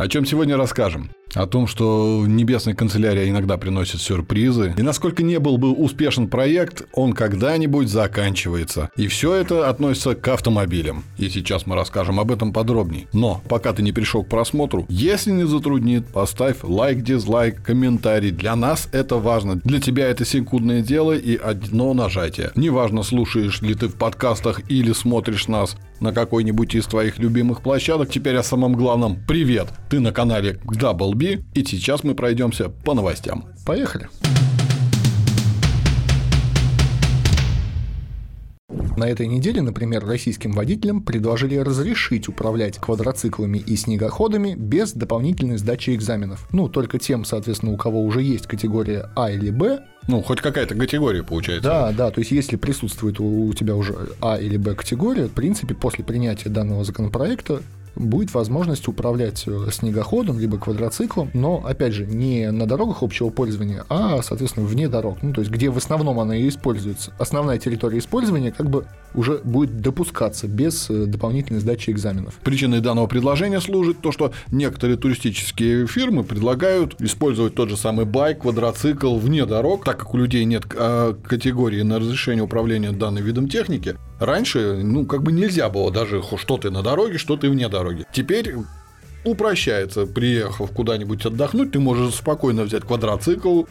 О чем сегодня расскажем? О том, что небесная канцелярия иногда приносит сюрпризы. И насколько не был бы успешен проект, он когда-нибудь заканчивается. И все это относится к автомобилям. И сейчас мы расскажем об этом подробнее. Но пока ты не пришел к просмотру, если не затруднит, поставь лайк, дизлайк, комментарий. Для нас это важно. Для тебя это секундное дело и одно нажатие. Неважно, слушаешь ли ты в подкастах или смотришь нас на какой-нибудь из твоих любимых площадок. Теперь о самом главном. Привет! Ты на канале Double B, и сейчас мы пройдемся по новостям. Поехали! На этой неделе, например, российским водителям предложили разрешить управлять квадроциклами и снегоходами без дополнительной сдачи экзаменов. Ну, только тем, соответственно, у кого уже есть категория А или Б, ну, хоть какая-то категория получается. Да, да, то есть если присутствует у тебя уже А или Б категория, в принципе, после принятия данного законопроекта будет возможность управлять э, снегоходом либо квадроциклом, но, опять же, не на дорогах общего пользования, а, соответственно, вне дорог, ну, то есть где в основном она и используется. Основная территория использования как бы уже будет допускаться без э, дополнительной сдачи экзаменов. Причиной данного предложения служит то, что некоторые туристические фирмы предлагают использовать тот же самый байк, квадроцикл вне дорог, так как у людей нет а, категории на разрешение управления данным видом техники. Раньше, ну, как бы нельзя было даже, что ты на дороге, что ты вне дороги. Теперь упрощается, приехав куда-нибудь отдохнуть, ты можешь спокойно взять квадроцикл,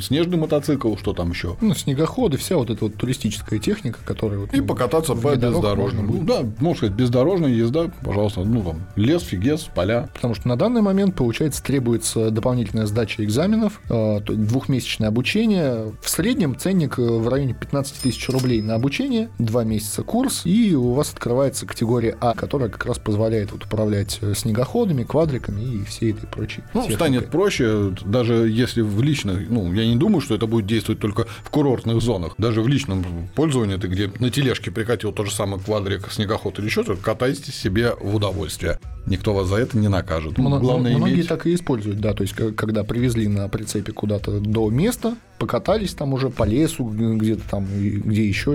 снежный мотоцикл, что там еще? Ну, снегоходы, вся вот эта вот туристическая техника, которая... Вот, и покататься по бездорожному. Ну, да, можно сказать, бездорожная езда, пожалуйста, ну, там, лес, фигес, поля. Потому что на данный момент, получается, требуется дополнительная сдача экзаменов, э, двухмесячное обучение. В среднем ценник э, в районе 15 тысяч рублей на обучение, два месяца курс, и у вас открывается категория А, которая как раз позволяет вот управлять э, снегоходами, квадриками и всей этой прочей. Ну, техникой. станет проще, даже если в личных ну, я не думаю, что это будет действовать только в курортных зонах. Даже в личном пользовании ты где на тележке прикатил тот же самый квадрик, снегоход или что-то, катайтесь себе в удовольствие. Никто вас за это не накажет. Мно- Главное многие иметь... так и используют, да, то есть когда привезли на прицепе куда-то до места, покатались там уже по лесу, где-то там, где еще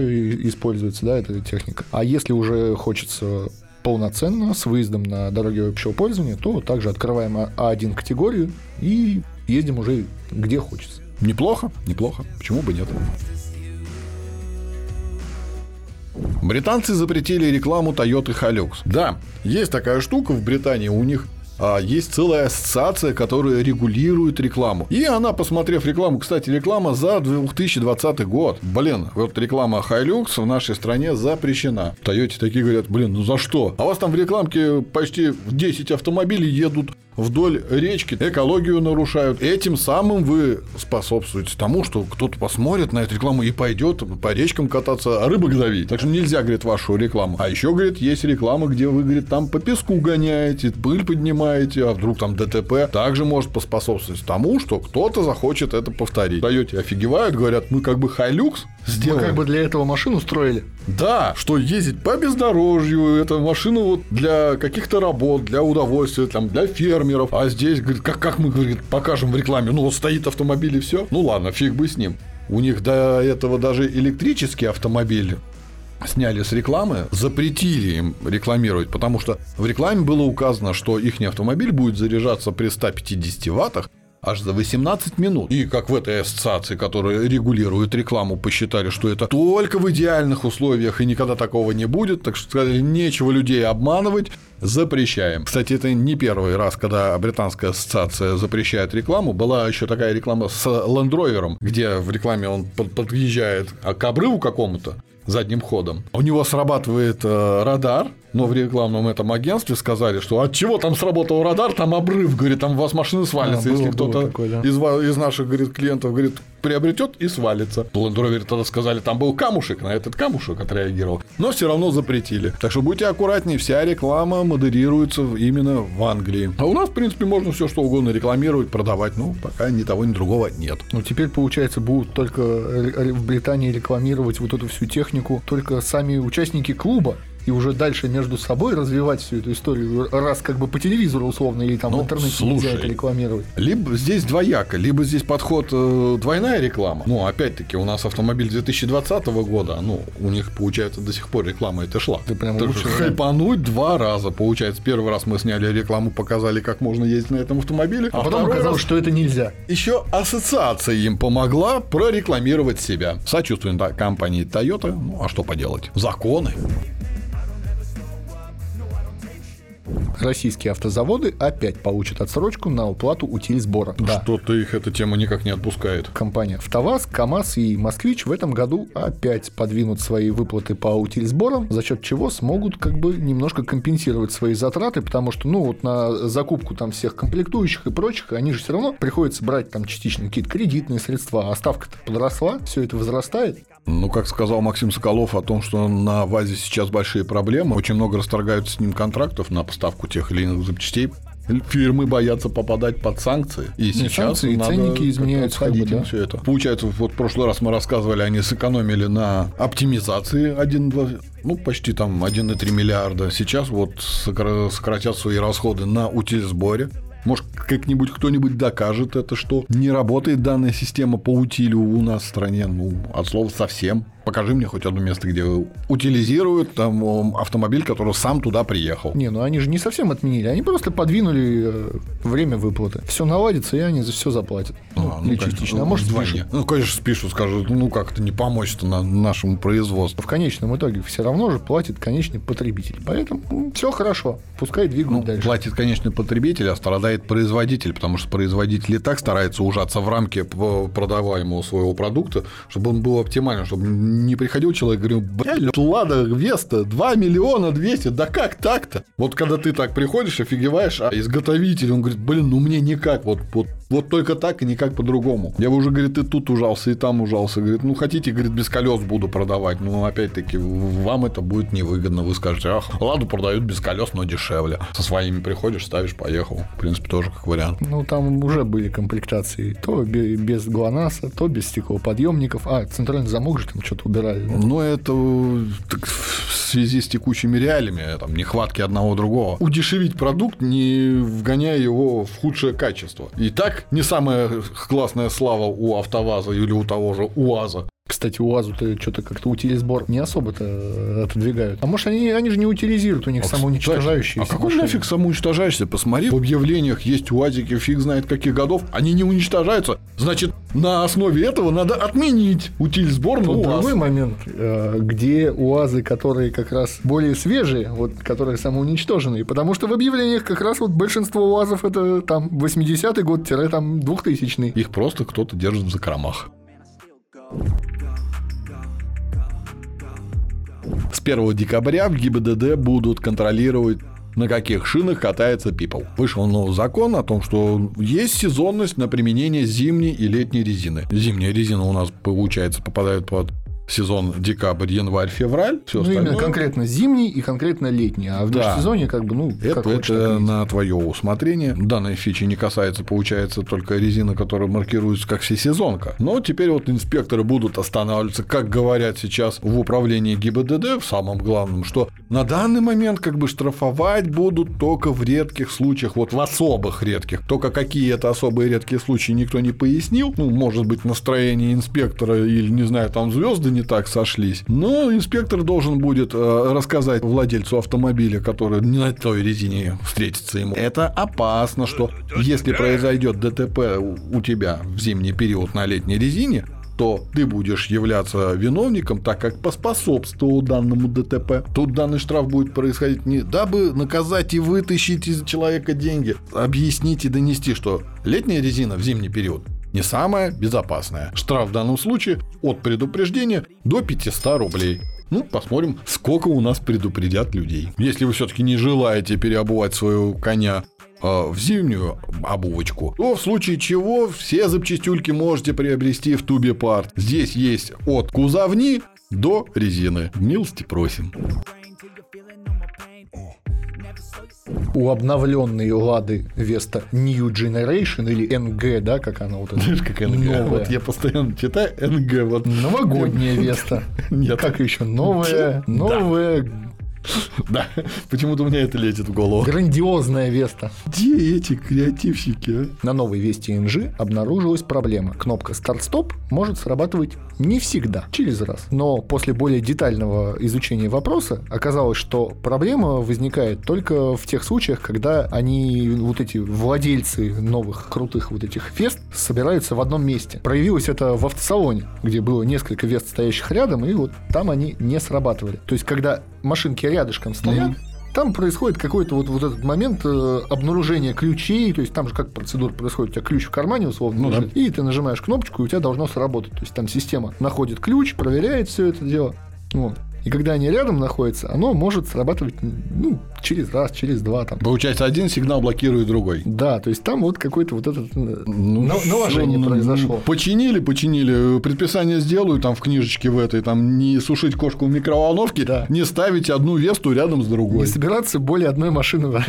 используется, да, эта техника. А если уже хочется полноценно с выездом на дороге общего пользования, то также открываем А1 категорию и ездим уже где хочется. Неплохо, неплохо. Почему бы нет? Британцы запретили рекламу Toyota Hilux. Да, есть такая штука в Британии, у них есть целая ассоциация, которая регулирует рекламу. И она, посмотрев рекламу, кстати, реклама за 2020 год. Блин, вот реклама Hilux в нашей стране запрещена. Тойоте такие говорят, блин, ну за что? А у вас там в рекламке почти 10 автомобилей едут вдоль речки, экологию нарушают. Этим самым вы способствуете тому, что кто-то посмотрит на эту рекламу и пойдет по речкам кататься, а рыбок ловить. Так что нельзя, говорит, вашу рекламу. А еще, говорит, есть реклама, где вы, говорит, там по песку гоняете, пыль поднимаете, а вдруг там ДТП. Также может поспособствовать тому, что кто-то захочет это повторить. Даете офигевают, говорят, мы как бы хайлюкс сделали. Мы как бы для этого машину строили. Да, что ездить по бездорожью, это машина вот для каких-то работ, для удовольствия, там, для фермеров. А здесь, говорит, как, как мы говорит, покажем в рекламе, ну вот стоит автомобиль и все. Ну ладно, фиг бы с ним. У них до этого даже электрический автомобиль сняли с рекламы, запретили им рекламировать, потому что в рекламе было указано, что их автомобиль будет заряжаться при 150 ваттах, аж за 18 минут. И как в этой ассоциации, которая регулирует рекламу, посчитали, что это только в идеальных условиях и никогда такого не будет, так что сказали, нечего людей обманывать, запрещаем. Кстати, это не первый раз, когда британская ассоциация запрещает рекламу. Была еще такая реклама с Land Rover, где в рекламе он подъезжает к обрыву какому-то, задним ходом. У него срабатывает э, радар, но в рекламном этом агентстве сказали, что от чего там сработал радар, там обрыв, говорит, там у вас машины свалятся, а, если кто-то да. из, из наших говорит, клиентов говорит, приобретет и свалится. Land Rover тогда сказали, там был камушек, на этот камушек отреагировал. Но все равно запретили. Так что будьте аккуратнее, вся реклама модерируется именно в Англии. А у нас, в принципе, можно все что угодно рекламировать, продавать, ну, пока ни того, ни другого нет. Ну, теперь, получается, будут только в Британии рекламировать вот эту всю технику только сами участники клуба и уже дальше между собой развивать всю эту историю, раз как бы по телевизору условно или там Ну, в интернете слушай. нельзя это рекламировать. Либо здесь двояко, либо здесь подход э, двойная реклама. Ну, опять-таки, у нас автомобиль 2020 года, ну, у них, получается, до сих пор реклама это шла. Ты прям Так лучше хайпануть два раза. Получается, первый раз мы сняли рекламу, показали, как можно ездить на этом автомобиле. А потом второй оказалось, раз что это нельзя. еще ассоциация им помогла прорекламировать себя. Сочувствуем да, компании Toyota. Ну, а что поделать? Законы. Российские автозаводы опять получат отсрочку на уплату утиль сбора. Да. Что-то их эта тема никак не отпускает. Компания «АвтоВАЗ», КАМАЗ и «Москвич» в этом году опять подвинут свои выплаты по утильсборам, за счет чего смогут как бы немножко компенсировать свои затраты, потому что, ну, вот на закупку там всех комплектующих и прочих, они же все равно приходится брать там частично какие-то кредитные средства, а ставка-то подросла, все это возрастает. Ну, как сказал Максим Соколов о том, что на ВАЗе сейчас большие проблемы, очень много расторгаются с ним контрактов на поставку тех или иных запчастей. Фирмы боятся попадать под санкции. И сейчас санкции, надо ценники изменяются, как бы, да. все это. Получается, вот в прошлый раз мы рассказывали, они сэкономили на оптимизации 1,2, ну, почти там 1,3 миллиарда. Сейчас вот сокра- сократят свои расходы на утиль-сборе. Может, как-нибудь кто-нибудь докажет это, что не работает данная система по утилю у нас в стране, ну, от слова совсем. Покажи мне хоть одно место, где утилизируют там автомобиль, который сам туда приехал. Не, ну они же не совсем отменили, они просто подвинули э, время выплаты. Все наладится, и они за все заплатят. Ну, А, ну, конечно, частично, а ну, может вдвойне. спишут. Ну, конечно, спишут, скажут, ну как это не помочь-то на нашему производству. В конечном итоге все равно же платит конечный потребитель. Поэтому все хорошо, пускай двигают Ну, дальше. платит, конечно, потребитель, а страдает производитель, потому что производитель и так старается ужаться в рамки продаваемого своего продукта, чтобы он был оптимальным, чтобы не приходил человек и говорил, блядь, Лада Веста 2 миллиона 200, да как так-то? Вот когда ты так приходишь, офигеваешь, а изготовитель, он говорит, блин, ну мне никак, вот, вот, вот только так и никак по-другому. Я уже, говорит, и тут ужался, и там ужался. Говорит, ну хотите, говорит, без колес буду продавать. Ну, опять-таки, вам это будет невыгодно. Вы скажете, ах, Ладу продают без колес, но дешевле. Со своими приходишь, ставишь, поехал. В принципе, тоже как вариант. Ну, там уже были комплектации. То бе- без ГЛОНАССа, то без стеклоподъемников. А, центральный замок же там что-то убирали. Но это так, в связи с текущими реалиями, там, нехватки одного другого. Удешевить продукт, не вгоняя его в худшее качество. И так не самая классная слава у АвтоВАЗа или у того же УАЗа. Кстати, УАЗу-то что-то как-то утилизбор не особо-то э, отодвигают. А может, они, они же не утилизируют, у них самоуничтожающиеся А какой нафиг самоуничтожаешься? Посмотри, в объявлениях есть УАЗики, фиг знает каких годов, они не уничтожаются. Значит, на основе этого надо отменить утиль сбор на УАЗ. другой момент, э, где УАЗы, которые как раз более свежие, вот, которые самоуничтоженные, потому что в объявлениях как раз вот большинство УАЗов это там 80-й год, там 2000-й. Их просто кто-то держит в закромах. 1 декабря в ГИБДД будут контролировать на каких шинах катается People. Вышел новый закон о том, что есть сезонность на применение зимней и летней резины. Зимняя резина у нас, получается, попадает под сезон декабрь, январь, февраль. Все Ну, именно конкретно зимний и конкретно летний, а в Да. межсезонье как бы, ну, Это, как хочешь, это на твое усмотрение. Данной фичи не касается, получается, только резина, которая маркируется как всесезонка. Но теперь вот инспекторы будут останавливаться, как говорят сейчас в управлении ГИБДД, в самом главном, что на данный момент как бы штрафовать будут только в редких случаях, вот в особых редких. Только какие это особые редкие случаи никто не пояснил. Ну, может быть, настроение инспектора или, не знаю, там звезды не так сошлись. Но инспектор должен будет э, рассказать владельцу автомобиля, который не на той резине встретится ему. Это опасно, что если произойдет ДТП у- у тебя в зимний период на летней резине, то ты будешь являться виновником, так как поспособствовал данному ДТП. Тут данный штраф будет происходить не дабы наказать и вытащить из человека деньги, объяснить и донести, что летняя резина в зимний период не самая безопасная. Штраф в данном случае от предупреждения до 500 рублей. Ну, посмотрим, сколько у нас предупредят людей. Если вы все-таки не желаете переобувать своего коня э, в зимнюю обувочку, то в случае чего все запчастюльки можете приобрести в Тубе Парт. Здесь есть от кузовни до резины. Милости просим. У обновленной Лады Веста New Generation или NG, да, как она вот это? Знаешь, как НГ? Новая. Вот я постоянно читаю НГ. Вот. Новогодняя Веста. Нет. Как еще? Новая, новая Да, почему-то у меня это летит в голову. Грандиозная Веста. Где эти креативщики, а? На новой Весте NG обнаружилась проблема. Кнопка старт-стоп может срабатывать не всегда, через раз. Но после более детального изучения вопроса оказалось, что проблема возникает только в тех случаях, когда они, вот эти владельцы новых крутых вот этих Вест, собираются в одном месте. Проявилось это в автосалоне, где было несколько Вест, стоящих рядом, и вот там они не срабатывали. То есть, когда машинки рядышком стоят, mm-hmm. Там происходит какой-то вот, вот этот момент э, обнаружения ключей, то есть там же как процедура происходит, у тебя ключ в кармане условно ну, лежит, да. и ты нажимаешь кнопочку, и у тебя должно сработать. То есть там система находит ключ, проверяет все это дело. Вот. И когда они рядом находятся, оно может срабатывать ну, через раз, через два. Там. Получается, один сигнал блокирует другой. Да, то есть там вот какое-то вот это э, ну, наложение ну, произошло. Починили, починили, предписание сделаю там в книжечке в этой, там не сушить кошку в микроволновке, да. не ставить одну весту рядом с другой. Не собираться более одной машины.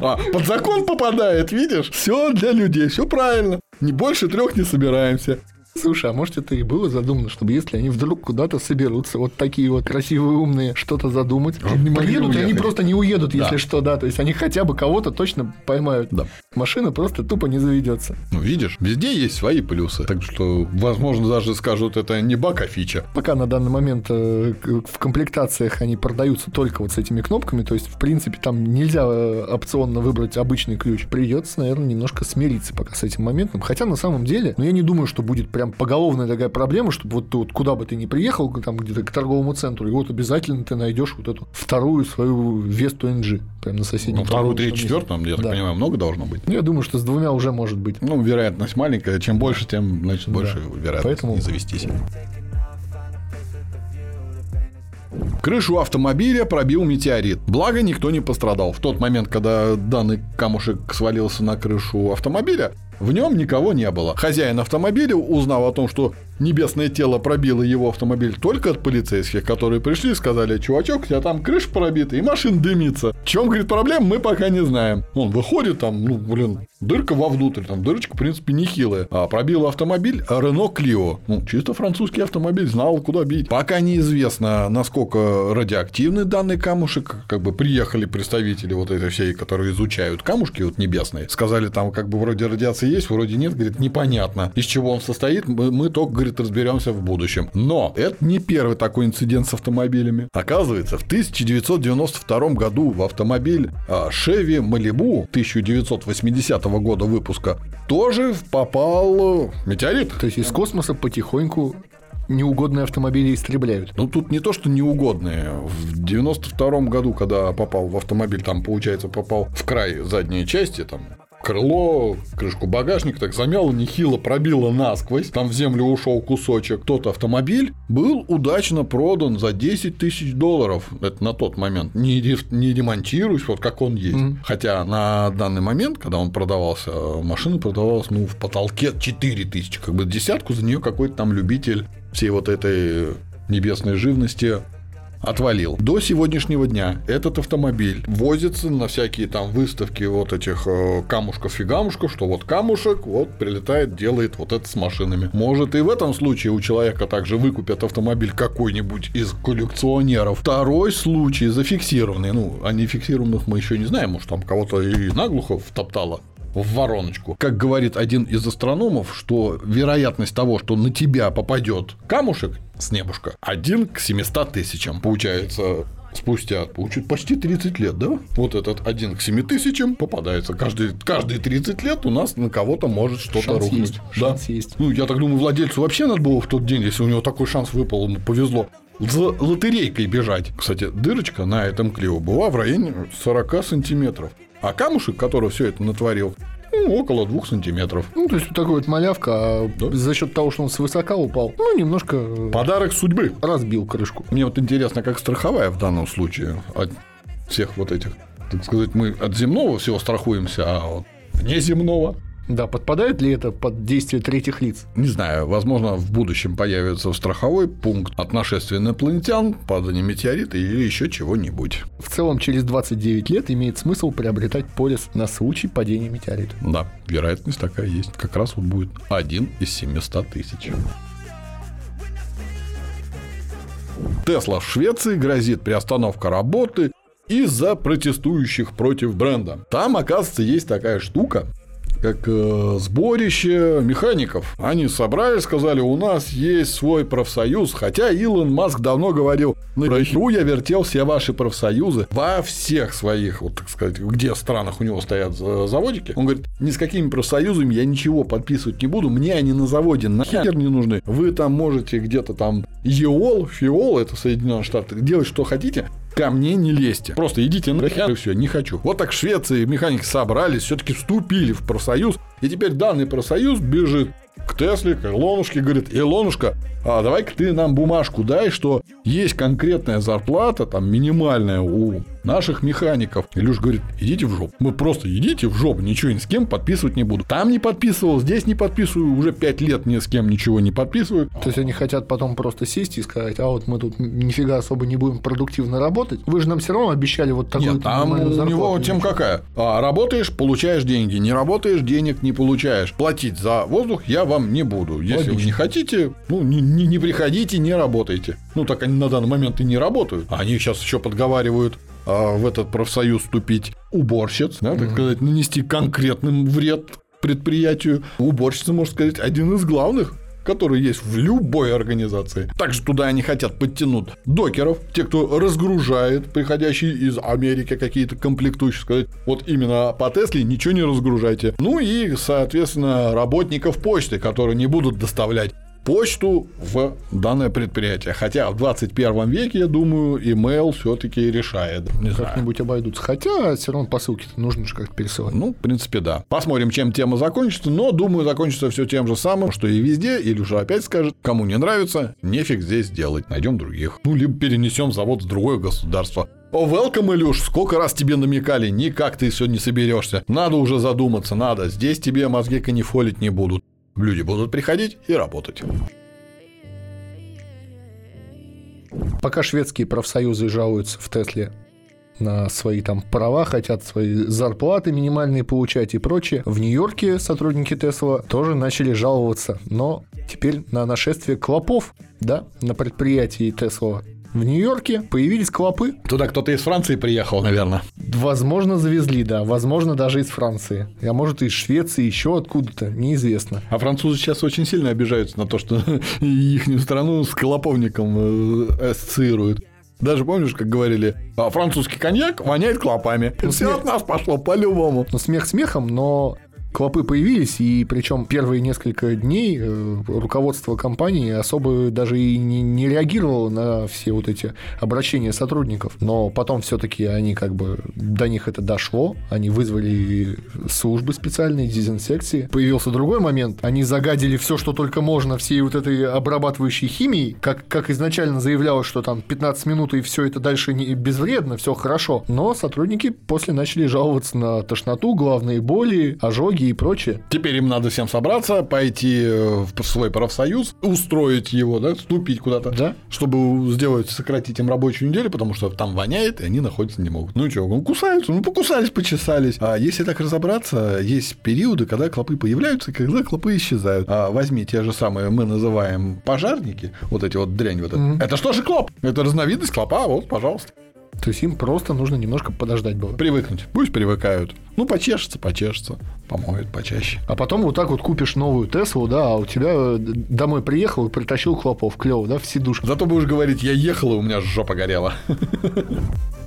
А, под закон попадает, видишь? Все для людей, все правильно. Не больше трех не собираемся. Слушай, а может это и было задумано, чтобы если они вдруг куда-то соберутся, вот такие вот красивые, умные, что-то задумать, не приедут, и они просто не уедут, да. если что, да, то есть они хотя бы кого-то точно поймают. Да. Машина просто тупо не заведется. Ну, видишь, везде есть свои плюсы, так что, возможно, даже скажут, это не баг, а фича. Пока на данный момент э, в комплектациях они продаются только вот с этими кнопками, то есть, в принципе, там нельзя э, опционно выбрать обычный ключ. Придется, наверное, немножко смириться пока с этим моментом. Хотя на самом деле, ну, я не думаю, что будет прям прям поголовная такая проблема, чтобы вот ты вот куда бы ты ни приехал, там где-то к торговому центру, и вот обязательно ты найдешь вот эту вторую свою Весту NG прям на соседнем. Ну, вторую, третью, четвертую, я так понимаю, много должно быть. Ну, я думаю, что с двумя уже может быть. Ну, вероятность маленькая, чем больше, тем, значит, больше да. вероятность Поэтому... не завестись. Крышу автомобиля пробил метеорит. Благо, никто не пострадал. В тот момент, когда данный камушек свалился на крышу автомобиля, в нем никого не было. Хозяин автомобиля узнал о том, что небесное тело пробило его автомобиль только от полицейских, которые пришли и сказали, чувачок, у тебя там крыша пробита и машина дымится. В чем, говорит, проблем, мы пока не знаем. Он выходит там, ну, блин, дырка вовнутрь, там дырочка, в принципе, нехилая. А пробил автомобиль Рено Клио. Ну, чисто французский автомобиль, знал, куда бить. Пока неизвестно, насколько радиоактивный данный камушек. Как бы приехали представители вот этой всей, которые изучают камушки вот небесные. Сказали, там как бы вроде радиации есть, вроде нет. Говорит, непонятно, из чего он состоит. Мы, мы только, говорит, разберемся в будущем. Но это не первый такой инцидент с автомобилями. Оказывается, в 1992 году в автомобиль Chevy Malibu 1980 года выпуска тоже попал метеорит. То есть из космоса потихоньку неугодные автомобили истребляют. Ну, тут не то, что неугодные. В 92 году, когда попал в автомобиль, там, получается, попал в край задней части, там, крыло, крышку багажника, так замяло нехило, пробило насквозь, там в землю ушел кусочек. Тот автомобиль был удачно продан за 10 тысяч долларов. Это на тот момент. Не, не демонтируюсь, вот как он есть. Mm-hmm. Хотя на данный момент, когда он продавался, машина продавалась ну, в потолке 4 тысячи. Как бы десятку за нее какой-то там любитель всей вот этой небесной живности отвалил. До сегодняшнего дня этот автомобиль возится на всякие там выставки вот этих э, камушков-фигамушков, что вот камушек вот прилетает, делает вот это с машинами. Может и в этом случае у человека также выкупят автомобиль какой-нибудь из коллекционеров. Второй случай зафиксированный, ну, о нефиксированных мы еще не знаем, может там кого-то и наглухо втоптало в вороночку. Как говорит один из астрономов, что вероятность того, что на тебя попадет камушек с небушка, один к 700 тысячам. Получается, спустя получит почти 30 лет, да? Вот этот один к 7 тысячам попадается. Каждые, каждые 30 лет у нас на кого-то может что-то рухнуть. Есть. Да? Шанс есть. Ну, я так думаю, владельцу вообще надо было в тот день, если у него такой шанс выпал, ему повезло за лотерейкой бежать. Кстати, дырочка на этом Клио была в районе 40 сантиметров. А камушек, который все это натворил, ну, около двух сантиметров. Ну, то есть, такой вот малявка, а да? за счет того, что он свысока упал, ну, немножко... Э, Подарок судьбы. Разбил крышку. Мне вот интересно, как страховая в данном случае от всех вот этих. Так сказать, мы от земного всего страхуемся, а вот внеземного да, подпадает ли это под действие третьих лиц? Не знаю. Возможно, в будущем появится страховой пункт от нашествия инопланетян, падания метеорита или еще чего-нибудь. В целом, через 29 лет имеет смысл приобретать полис на случай падения метеорита. Да, вероятность такая есть. Как раз вот будет один из 700 тысяч. Тесла в Швеции грозит приостановка работы из-за протестующих против бренда. Там, оказывается, есть такая штука, как э, сборище механиков. Они собрались, сказали, у нас есть свой профсоюз, хотя Илон Маск давно говорил, на игру я вертел все ваши профсоюзы во всех своих, вот так сказать, где странах у него стоят заводики. Он говорит, ни с какими профсоюзами я ничего подписывать не буду, мне они на заводе нахер не нужны. Вы там можете где-то там ЕОЛ, ФИОЛ, это Соединенные Штаты, делать что хотите, ко мне не лезьте. Просто идите нахер и все, не хочу. Вот так в Швеции механики собрались, все-таки вступили в профсоюз, и теперь данный профсоюз бежит к Тесле, к Илонушке, говорит, Илонушка, а давай-ка ты нам бумажку дай, что есть конкретная зарплата, там, минимальная у наших механиков. Илюш говорит, идите в жопу. Мы просто идите в жопу, ничего ни с кем подписывать не буду. Там не подписывал, здесь не подписываю, уже пять лет ни с кем ничего не подписываю. То есть они хотят потом просто сесть и сказать, а вот мы тут нифига особо не будем продуктивно работать. Вы же нам все равно обещали вот такую Нет, там у зарплату. него тем какая. А, работаешь, получаешь деньги. Не работаешь, денег не получаешь. Платить за воздух я вам не буду. Если Логично. вы не хотите, ну, не, не, не приходите, не работайте. Ну, так они на данный момент и не работают. А они сейчас еще подговаривают в этот профсоюз вступить уборщиц, да, так сказать, нанести конкретный вред предприятию. Уборщица, можно сказать, один из главных который есть в любой организации. Также туда они хотят подтянуть докеров, те, кто разгружает, приходящие из Америки какие-то комплектующие, сказать, вот именно по Тесле ничего не разгружайте. Ну и, соответственно, работников почты, которые не будут доставлять почту в данное предприятие. Хотя в 21 веке, я думаю, email все-таки решает. Не Как-нибудь обойдутся. Хотя все равно посылки нужно же как-то пересылать. Ну, в принципе, да. Посмотрим, чем тема закончится. Но, думаю, закончится все тем же самым, что и везде. Или уже опять скажет, кому не нравится, нефиг здесь делать. Найдем других. Ну, либо перенесем завод в другое государство. О, welcome, Илюш, сколько раз тебе намекали, никак ты все не соберешься. Надо уже задуматься, надо. Здесь тебе мозги канифолить не будут. Люди будут приходить и работать. Пока шведские профсоюзы жалуются в Тесле на свои там права, хотят свои зарплаты минимальные получать и прочее. В Нью-Йорке сотрудники Тесла тоже начали жаловаться, но теперь на нашествие клопов, да, на предприятии Тесла в Нью-Йорке появились клопы. Туда кто-то из Франции приехал, наверное. Возможно, завезли, да. Возможно, даже из Франции. А может, из Швеции, еще откуда-то, неизвестно. А французы сейчас очень сильно обижаются на то, что их страну с клоповником э, ассоциируют. Даже помнишь, как говорили, а французский коньяк воняет клопами. Ну, Все смех... от нас пошло по-любому. Ну, смех смехом, но клопы появились, и причем первые несколько дней э, руководство компании особо даже и не, не реагировало на все вот эти обращения сотрудников. Но потом все-таки они как бы до них это дошло, они вызвали службы специальные, дезинсекции. Появился другой момент, они загадили все, что только можно, всей вот этой обрабатывающей химией, как, как изначально заявлялось, что там 15 минут и все это дальше не безвредно, все хорошо. Но сотрудники после начали жаловаться на тошноту, главные боли, ожоги и прочее. Теперь им надо всем собраться, пойти э, в свой профсоюз, устроить его, да, вступить куда-то, да? чтобы сделать, сократить им рабочую неделю, потому что там воняет, и они находиться не могут. Ну что, ну кусаются, ну покусались, почесались. А если так разобраться, есть периоды, когда клопы появляются, когда клопы исчезают. А возьми те же самые, мы называем пожарники, вот эти вот дрянь вот mm-hmm. это. Это что же клоп? Это разновидность клопа, вот, пожалуйста. То есть им просто нужно немножко подождать было. Привыкнуть. Пусть привыкают. Ну, почешется, почешется. Помоют почаще. А потом вот так вот купишь новую Теслу, да, а у тебя э, домой приехал и притащил хлопов. Клево, да, в сидушку. Зато будешь говорить, я ехал, и у меня жопа горела.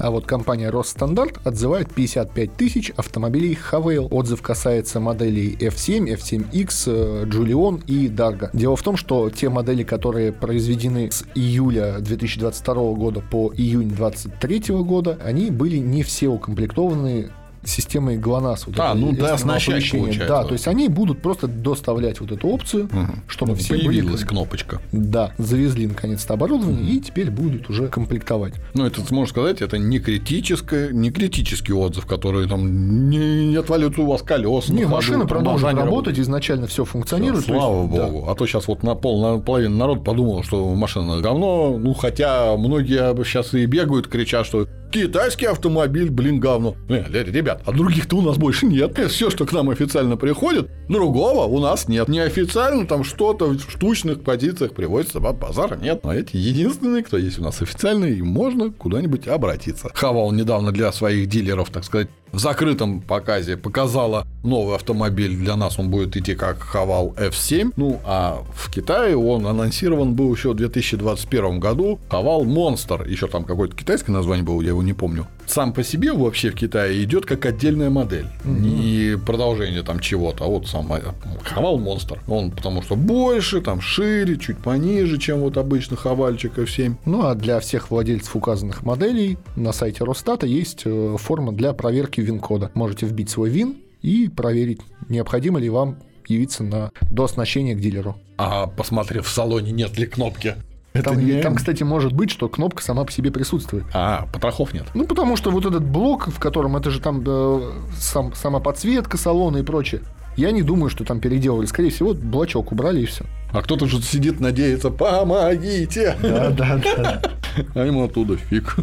А вот компания Росстандарт отзывает 55 тысяч автомобилей Havail. Отзыв касается моделей F7, F7X, Julion и Dargo. Дело в том, что те модели, которые произведены с июля 2022 года по июнь 2023 года, они были не все укомплектованы системой ГЛОНАСС. Вот а, ну да, оснащать получается. Да, то есть они будут просто доставлять вот эту опцию, угу. чтобы ну, все Появилась были... кнопочка. Да, завезли наконец-то оборудование угу. и теперь будут уже комплектовать. Ну, это, можно сказать, это не критическое, не критический отзыв, который там не, не отвалится у вас колеса. Не, машина продолжит работать, работать, изначально все функционирует. Все, слава есть, богу. Да. А то сейчас вот на пол, на половину народ подумал, что машина говно, ну, хотя многие сейчас и бегают, кричат, что Китайский автомобиль, блин, говно. Э, ребят, а других-то у нас больше нет. Все, что к нам официально приходит, другого у нас нет. Неофициально там что-то в штучных позициях приводится, а базара нет. Но эти единственные, кто есть у нас официальные, и можно куда-нибудь обратиться. Хавал недавно для своих дилеров, так сказать, в закрытом показе показала новый автомобиль. Для нас он будет идти как Хавал F7. Ну, а в Китае он анонсирован был еще в 2021 году. Хавал Monster. Еще там какое-то китайское название было, я его не помню. Сам по себе вообще в Китае идет как отдельная модель. Угу. Не продолжение там чего-то, а вот сам Хавал Monster. Он потому что больше, там шире, чуть пониже, чем вот обычно Хавальчик F7. Ну, а для всех владельцев указанных моделей на сайте Росстата есть э, форма для проверки ВИН-кода. Можете вбить свой ВИН и проверить, необходимо ли вам явиться на дооснащение к дилеру. А посмотрев в салоне, нет ли кнопки. Это там, не... там, кстати, может быть, что кнопка сама по себе присутствует. А, потрохов нет. Ну, потому что вот этот блок, в котором это же там да, сам, сама подсветка салона и прочее, я не думаю, что там переделали. Скорее всего, блочок убрали и все. А кто-то же сидит, надеется, помогите. Да, да, да. А ему оттуда фиг.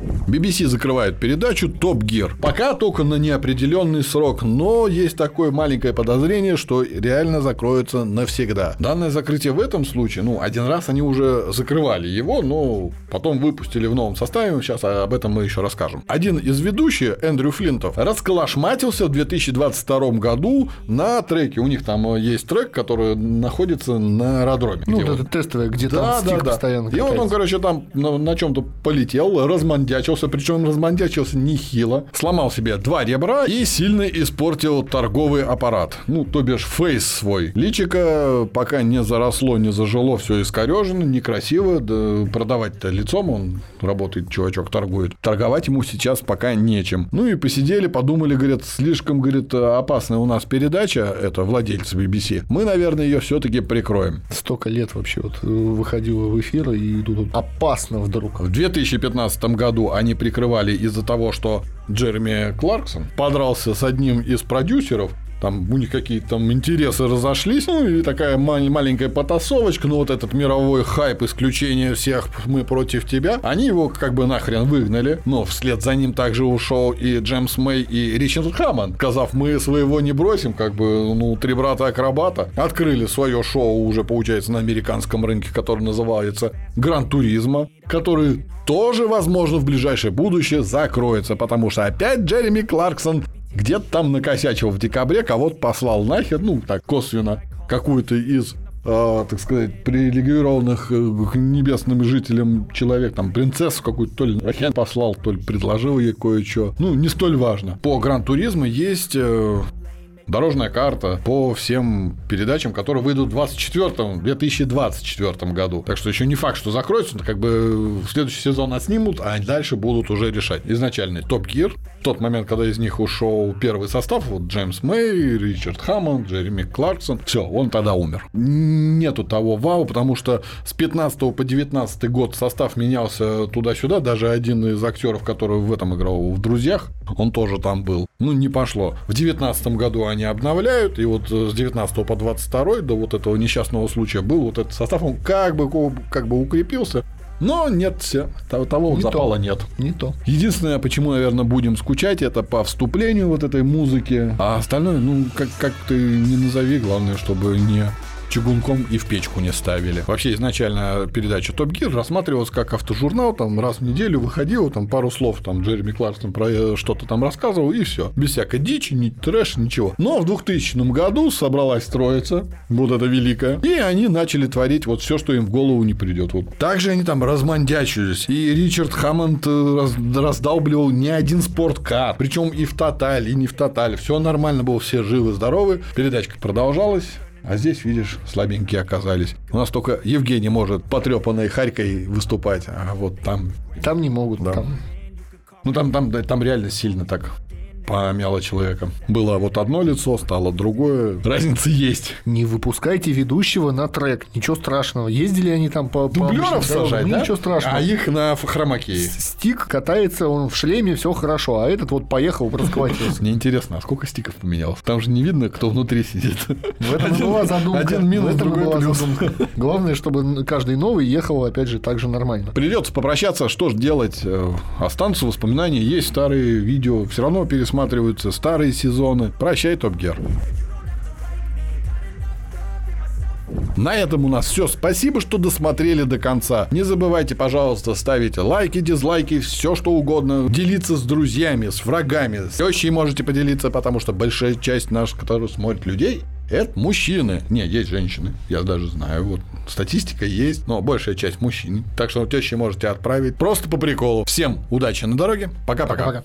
BBC закрывает передачу Топ Гир. Пока только на неопределенный срок, но есть такое маленькое подозрение, что реально закроется навсегда. Данное закрытие в этом случае, ну, один раз они уже закрывали его, но потом выпустили в новом составе, сейчас об этом мы еще расскажем. Один из ведущих, Эндрю Флинтов, расколошматился в 2022 году на треке. У них там есть трек, который находится на аэродроме. Ну, вот это тестовое, где да, там да, да. постоянно. И вот он, короче, там на, на чем-то полетел, размандячился, причем размандячился нехило, сломал себе два ребра и сильно испортил торговый аппарат. Ну, то бишь фейс свой. Личико пока не заросло, не зажило, все искорежено, некрасиво. Да, продавать-то лицом он работает, чувачок торгует. Торговать ему сейчас пока нечем. Ну и посидели, подумали, говорят, слишком, говорит, опасная у нас передача, это владельцы BBC. Мы, наверное, ее все-таки прикроем. Столько лет вообще вот выходило в эфир, и тут опасно вдруг. В 2015 году они прикрывали из-за того, что Джереми Кларксон подрался с одним из продюсеров, там у них какие-то там интересы разошлись, ну и такая маленькая потасовочка, ну вот этот мировой хайп, исключение всех, мы против тебя, они его как бы нахрен выгнали, но вслед за ним также ушел и Джеймс Мэй, и Ричард Хаммонд, сказав, мы своего не бросим, как бы, ну, три брата-акробата, открыли свое шоу уже, получается, на американском рынке, которое называется Гран Туризма, который тоже, возможно, в ближайшее будущее закроется, потому что опять Джереми Кларксон где-то там накосячил в декабре, кого-то послал нахер, ну, так, косвенно, какую-то из э, так сказать, привилегированных э, к небесным жителям человек, там, принцессу какую-то, то ли хрен послал, то ли предложил ей кое-что. Ну, не столь важно. По Гран-туризму есть э, дорожная карта по всем передачам, которые выйдут в 2024, 2024 году. Так что еще не факт, что закроется, но как бы в следующий сезон отснимут, а дальше будут уже решать. Изначальный Топ Гир, тот момент, когда из них ушел первый состав, вот Джеймс Мэй, Ричард Хаммонд, Джереми Кларксон, все, он тогда умер. Нету того вау, потому что с 15 по 19 год состав менялся туда-сюда, даже один из актеров, который в этом играл в «Друзьях», он тоже там был. Ну, не пошло. В 19 году они обновляют, и вот с 19 по 22 до вот этого несчастного случая был вот этот состав, он как бы, как бы укрепился, но нет, все, того не запала то. нет. Не то. Единственное, почему, наверное, будем скучать, это по вступлению вот этой музыки. А остальное, ну, как, как ты не назови, главное, чтобы не чугунком и в печку не ставили. Вообще изначально передача Топ Гир рассматривалась как автожурнал, там раз в неделю выходил, там пару слов, там Джереми Кларксон про э, что-то там рассказывал, и все. Без всякой дичи, ни трэш, ничего. Но в 2000 году собралась троица, вот это великая, и они начали творить вот все, что им в голову не придет. Вот. Также они там размандячились, и Ричард Хаммонд э, раз, раздалбливал не один спорткар, причем и в тоталь, и не в тоталь. Все нормально было, все живы, здоровы. Передачка продолжалась. А здесь, видишь, слабенькие оказались. У нас только Евгений может потрепанной Харькой выступать, а вот там... Там не могут, да. Там... Ну, там, там, там реально сильно так помяло человека. Было вот одно лицо, стало другое. Разница есть. Не выпускайте ведущего на трек. Ничего страшного. Ездили они там по... по Дублеров дорогам, сажать, да? Ничего страшного. А их на хромакее. Стик катается, он в шлеме, все хорошо, а этот вот поехал, расколотился. Мне интересно, а сколько стиков поменялось? Там же не видно, кто внутри сидит. В этом и была задумка. Один минус, другой была плюс. задумка. Главное, чтобы каждый новый ехал, опять же, так же нормально. Придется попрощаться, что ж делать? Э, Останутся воспоминания, есть старые видео, все равно пересматриваются старые сезоны. Прощай, Топ Гер. На этом у нас все. Спасибо, что досмотрели до конца. Не забывайте, пожалуйста, ставить лайки, дизлайки, все что угодно. Делиться с друзьями, с врагами. С тещей можете поделиться, потому что большая часть наших, которые смотрят людей, это мужчины. Не, есть женщины. Я даже знаю. Вот статистика есть, но большая часть мужчин. Так что теще можете отправить. Просто по приколу. Всем удачи на дороге. Пока-пока.